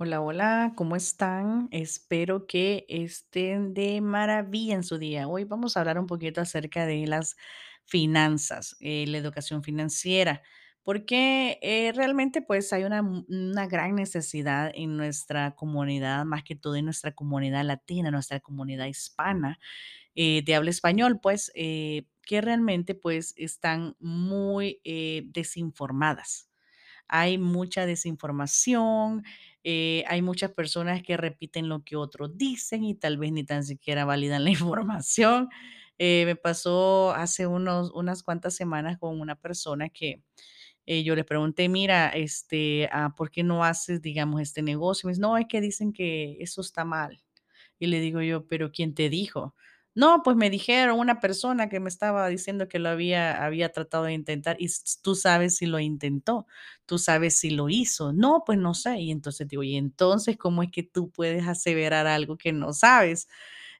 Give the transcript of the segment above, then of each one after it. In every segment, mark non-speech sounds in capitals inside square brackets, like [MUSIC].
Hola, hola, ¿cómo están? Espero que estén de maravilla en su día. Hoy vamos a hablar un poquito acerca de las finanzas, eh, la educación financiera, porque eh, realmente pues hay una, mu- una gran necesidad en nuestra comunidad, más que todo en nuestra comunidad latina, nuestra comunidad hispana, eh, de habla español, pues que realmente pues están muy desinformadas hay mucha desinformación, eh, hay muchas personas que repiten lo que otros dicen y tal vez ni tan siquiera validan [LAUGHS] la información. Eh, me pasó hace unos, unas cuantas semanas con una persona que eh, yo le pregunté, mira, este, ah, ¿por qué no haces, digamos, este negocio? Me dice, no, es que dicen que eso está mal. Y le digo yo, pero ¿quién te dijo? No, pues me dijeron una persona que me estaba diciendo que lo había, había tratado de intentar y tú sabes si lo intentó, tú sabes si lo hizo. No, pues no sé. Y entonces digo, ¿y entonces cómo es que tú puedes aseverar algo que no sabes?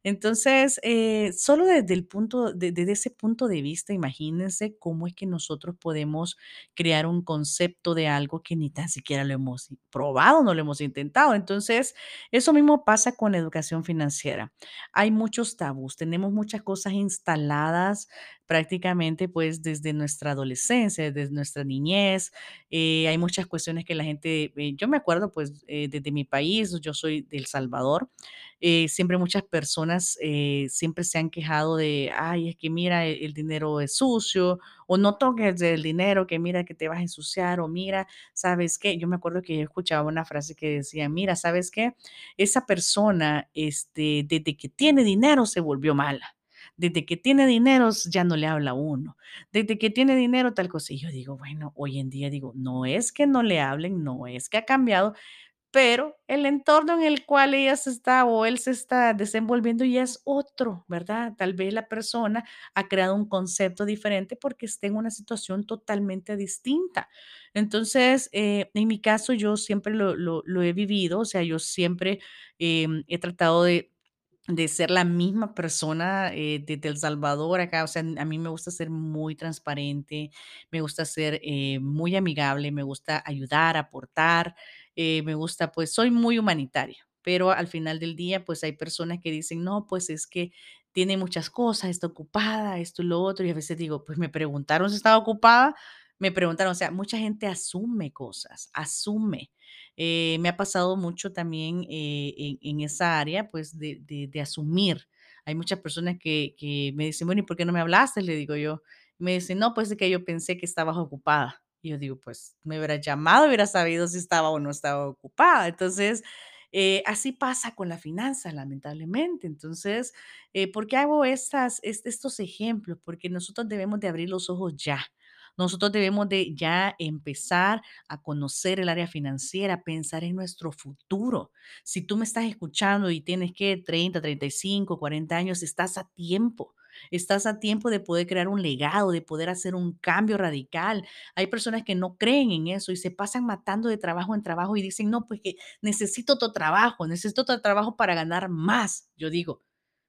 Entonces, eh, solo desde el punto, de- desde ese punto de vista, imagínense cómo es que nosotros podemos crear un concepto de algo que ni tan siquiera lo hemos probado, no lo hemos intentado. Entonces, eso mismo pasa con la educación financiera. Hay muchos tabús, tenemos muchas cosas instaladas prácticamente pues desde nuestra adolescencia, desde nuestra niñez. eh, hay muchas cuestiones que la gente, eh, yo me acuerdo pues eh, desde mi país, yo soy de El Salvador, eh, siempre muchas personas siempre se han quejado de, ay, es que mira, el, el dinero es sucio, o no toques el dinero, que mira que te vas a ensuciar, o mira, ¿sabes qué? Yo me acuerdo que yo escuchaba una frase que decía, mira, ¿sabes qué? Esa persona, este, desde que tiene dinero se volvió mala. Desde que tiene dinero ya no le habla uno. Desde que tiene dinero tal cosa. Y yo digo, bueno, hoy en día digo, no es que no le hablen, no es que ha cambiado, pero el entorno en el cual ella se está o él se está desenvolviendo ya es otro, ¿verdad? Tal vez la persona ha creado un concepto diferente porque está en una situación totalmente distinta. Entonces, eh, en mi caso, yo siempre lo he vivido, o sea, yo siempre em, he tratado de de ser la misma persona, eh, desde El Salvador acá, o sea, a mí me gusta ser muy transparente, me gusta ser, eh, muy amigable, me gusta ayudar, aportar, eh, me gusta, pues, soy muy humanitaria, pero al final del día, pues, hay personas que dicen: "No, pues, es que tiene muchas cosas, está ocupada, esto y lo otro", y a veces digo: "Pues, me preguntaron si estaba ocupada, me preguntaron", o sea, mucha gente asume cosas, asume. Eh, me ha pasado mucho también eh, en, en esa área, pues, de, de- de asumir. Hay muchas personas que, que me dicen, bueno, ¿y por qué no me hablaste? Le digo yo. Me dicen, no, pues es que yo pensé que estabas ocupada. Y yo digo, pues me hubieras llamado, hubiera sabido si estaba o no estaba ocupada. Entonces, eh, así pasa con la finanza, lamentablemente. Entonces, eh, ¿por qué hago estas, est- estos ejemplos? Porque nosotros debemos de abrir los ojos ya. Nosotros debemos de ya empezar a conocer el área financiera, pensar en nuestro futuro. Si tú me estás escuchando y tienes que treinta, treinta y cinco, cuarenta años, estás a tiempo. Estás a tiempo de poder crear un legado, de poder hacer un cambio radical. Hay personas que no creen en eso y se pasan matando de trabajo en trabajo y dicen, no, pues que necesito otro trabajo, necesito otro trabajo para ganar más. Yo digo,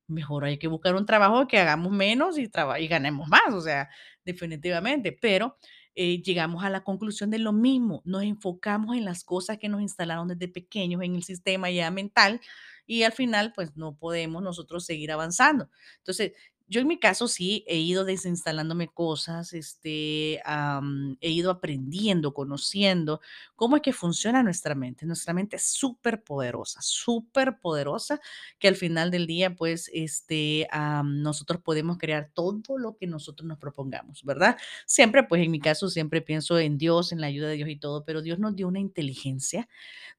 mejor hay que buscar un trabajo que hagamos menos y, y ganemos más, o sea, definitivamente, pero eh, llegamos a la conclusión de lo mismo, nos enfocamos en las cosas que nos instalaron desde pequeños en el sistema ya mental y al final pues no podemos nosotros seguir avanzando. Entonces, yo en mi caso sí he ido desinstalándome cosas, este, am, he ido aprendiendo, conociendo cómo es que funciona nuestra mente. Nuestra mente es súper poderosa, súper poderosa que al final del día, pues, este, am, nosotros podemos crear todo lo que nosotros nos propongamos, ¿verdad? Siempre, pues, en mi caso, siempre pienso en Dios, en la ayuda de Dios y todo, pero Dios nos dio una inteligencia,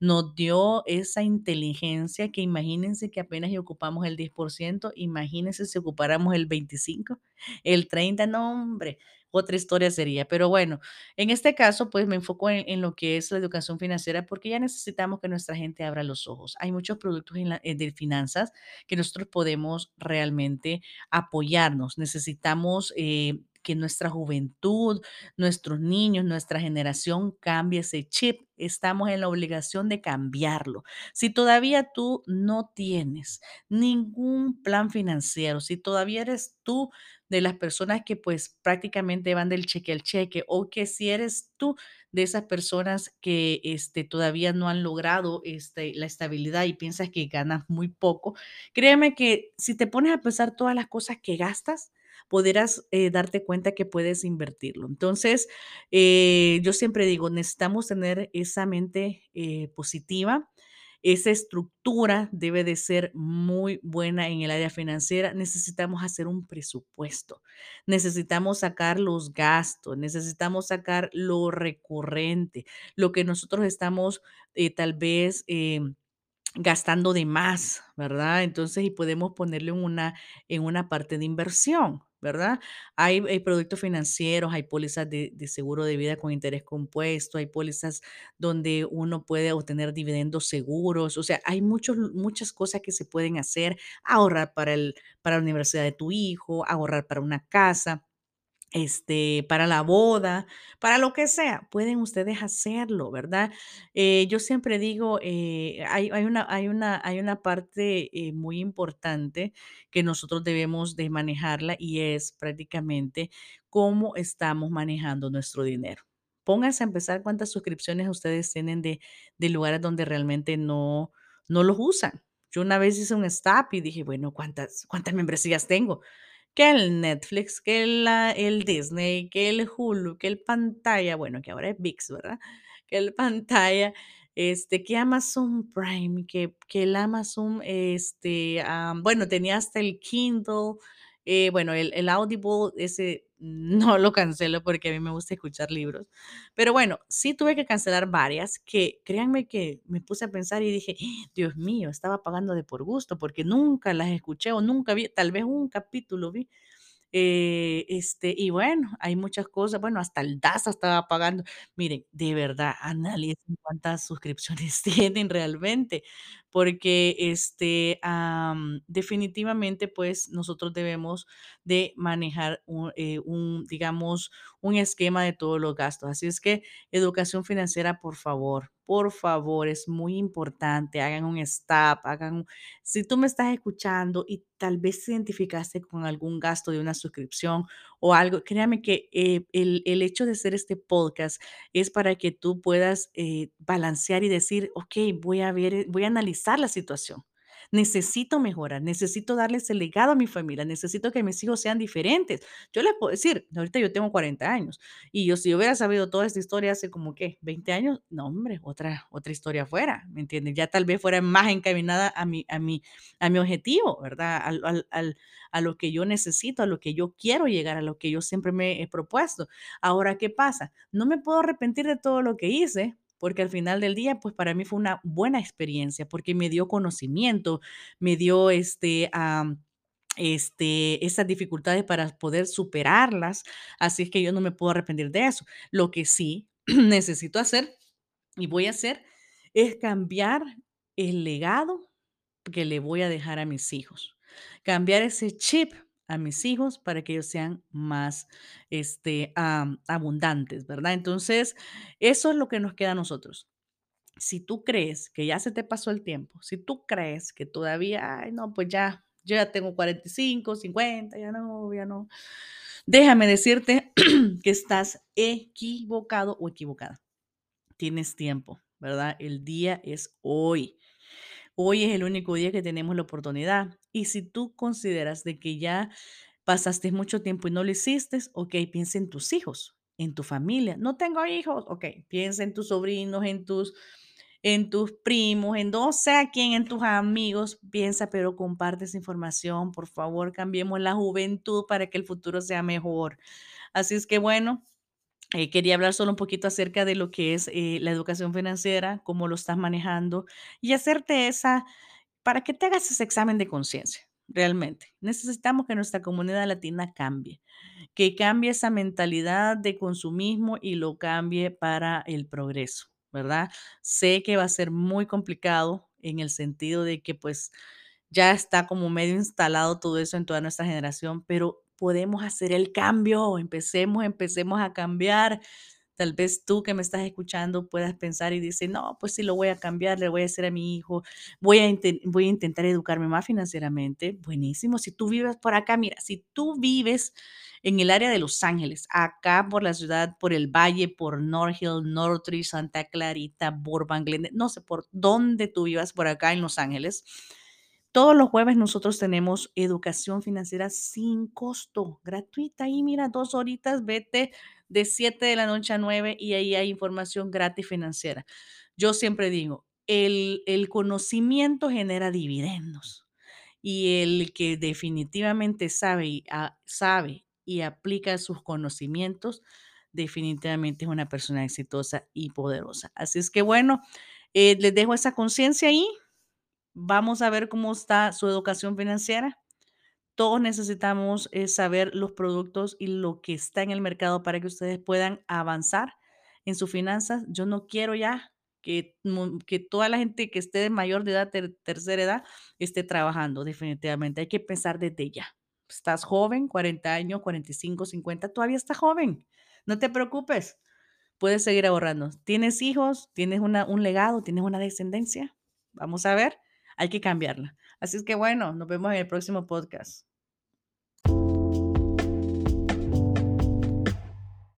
nos dio esa inteligencia que imagínense que apenas ocupamos el 10%, imagínense si ocupáramos el 25, el 30, no, hombre, otra historia sería. Pero bueno, en este caso, pues me enfoco en, en lo que es la educación financiera porque ya necesitamos que nuestra gente abra los ojos. Hay muchos productos en la- eh, de finanzas que nosotros podemos realmente apoyarnos. Necesitamos eh, que nuestra juventud, nuestros niños, nuestra generación cambie ese chip. Estamos en la obligación de cambiarlo. Si todavía tú no tienes ningún plan financiero, si todavía eres tú de las personas que pues prácticamente van del cheque al cheque o que si eres tú de esas personas que este, todavía no han logrado este, la estabilidad y piensas que ganas muy poco, créeme que si te pones a pensar todas las cosas que gastas, podrás eh, darte cuenta que puedes invertirlo. Entonces, eh, yo siempre digo, necesitamos tener esa mente eh, positiva. Esa estructura debe de ser muy buena en el área financiera. Necesitamos hacer un presupuesto. Necesitamos sacar los gastos. Necesitamos sacar lo recurrente, lo que nosotros estamos eh, tal vez em, gastando de más, ¿verdad? Entonces, y podemos ponerlo en una, en una parte de inversión, ¿verdad? Hay, hay productos financieros, hay pólizas de, de seguro de vida con interés compuesto, hay pólizas donde uno puede obtener dividendos seguros, o sea, hay muchos, muchas cosas que se pueden hacer, ahorrar para el, para la universidad de tu hijo, ahorrar para una casa este, para la boda, para lo que sea, pueden ustedes hacerlo, ¿verdad? Eh, yo siempre digo, eh, hay, hay una, hay, una, hay una parte eh, muy importante que nosotros debemos de manejarla y es prácticamente cómo estamos manejando nuestro dinero. Pónganse a empezar cuántas suscripciones ustedes tienen de, de lugares donde realmente no, no los usan. Yo una vez hice un stop y dije, bueno, ¿cuántas, cuántas membresías tengo? Que el Netflix, que el Disney, que el Hulu, que el Pantalla, bueno, que ahora es ViX, ¿verdad? Que el Pantalla, este, que Amazon Prime, que que el Amazon, este, am, bueno, tenía hasta el Kindle, eh, bueno, el el Audible, ese [LAUGHS] no lo cancelo porque a mí me gusta escuchar libros. Pero bueno, sí tuve que cancelar varias que créanme que me puse a pensar y dije: [GASPS] "Dios mío, estaba pagando de por gusto", porque nunca las escuché o nunca vi, tal vez un capítulo vi, eh, este, y bueno, hay muchas cosas, bueno, hasta el DAZA estaba pagando. Miren, de verdad, analicen cuántas [LAUGHS] suscripciones [LAUGHS] tienen realmente, porque este, am, definitivamente, pues nosotros debemos de manejar un, eh, un, digamos, un esquema de todos los gastos. Así es que educación financiera, por favor, por favor, es muy importante. Hagan un stop, hagan si tú me estás escuchando y tal vez te identificaste con algún gasto de una suscripción o algo, créame que eh, el, el hecho de hacer este podcast es para que tú puedas eh, balancear y decir, ok, voy a ver, voy a analizar la situación. Necesito mejorar, necesito darles el legado a mi familia, necesito que mis hijos sean diferentes. Yo les puedo decir, ahorita yo tengo 40 años y yo si hubiera sabido toda esta historia hace como que 20 años, no hombre, otra, otra historia fuera, ¿me entiendes? Ya tal vez fuera más encaminada a mi, a mi, a mi objetivo, ¿verdad? Al, al- a lo que yo necesito, a lo que yo quiero llegar, a lo que yo siempre me he propuesto. Ahora, ¿qué pasa? No me puedo arrepentir de todo lo que hice. Porque al final del día, pues para mí fue una buena experiencia, porque me dio conocimiento, me dio este, am, este, esas dificultades para poder superarlas. Así es que yo no me puedo arrepentir de eso. Lo que sí [CLEARS THROAT] necesito hacer y voy a hacer es cambiar el legado que le voy a dejar a mis hijos. Cambiar ese chip a mis hijos para que ellos sean más este, abundantes, ¿verdad? Entonces, eso es lo que nos queda a nosotros. Si tú crees que ya se te pasó el tiempo, si tú crees que todavía, ay, no, pues ya, yo ya tengo 45, 50, ya no, ya no. Déjame decirte [CLEARS THROAT] que estás equivocado o equivocada. Tienes tiempo, ¿verdad? El día es hoy. Hoy es el único día que tenemos la oportunidad. Y si tú consideras de que ya pasaste mucho tiempo y no lo hiciste, ok, piensa en tus hijos, en tu familia. No tengo hijos, ok, piensa en tus sobrinos, en tus en tus primos, en no sé quién, en tus amigos, piensa, pero comparte esa información. Por favor, cambiemos la juventud para que el futuro sea mejor. Así es que bueno, eh, quería hablar solo un poquito acerca de lo que es eh, la educación financiera, cómo lo estás manejando y hacerte esa, para que te hagas ese examen de conciencia. Realmente, necesitamos que nuestra comunidad latina cambie, que cambie esa mentalidad de consumismo y lo cambie para el progreso, ¿verdad? Sé que va a ser muy complicado en el sentido de que pues ya está como medio instalado todo eso en toda nuestra generación, pero podemos hacer el cambio, empecemos, empecemos a cambiar Tal vez tú que me estás escuchando puedas pensar y decir, no, pues sí lo voy a cambiar, le voy a hacer a mi hijo, voy a, voy a intentar educarme más financieramente. Buenísimo. Si tú vives por acá, mira, si tú vives en el área de Los Ángeles, acá por la ciudad, por el valle, por North Hill, Northridge, Santa Clarita, Burbank, Glendale, no sé por dónde tú vivas por acá en Los Ángeles. Todos los jueves nosotros tenemos educación financiera sin costo, gratuita. Ahí mira, dos horitas, vete de 7 de la noche a 9 y ahí hay información gratis financiera. Yo siempre digo, el, el conocimiento genera dividendos y el que definitivamente sabe y, a- sabe y aplica sus conocimientos, definitivamente es una persona exitosa y poderosa. Así es que bueno, eh, les dejo esa conciencia ahí Vamos a ver cómo está su educación financiera. Todos necesitamos eh, saber los productos y lo que está en el mercado para que ustedes puedan avanzar en sus finanzas. Yo no quiero ya que, que toda la gente que esté de mayor de edad, ter- tercera edad, esté trabajando. Definitivamente hay que pensar desde ya. Estás joven, 40 años, 45, 50, todavía estás joven. No te preocupes, puedes seguir ahorrando. ¿Tienes hijos? ¿Tienes una, un legado? ¿Tienes una descendencia? Vamos a ver, hay que cambiarla. Así es que bueno, nos vemos en el próximo podcast.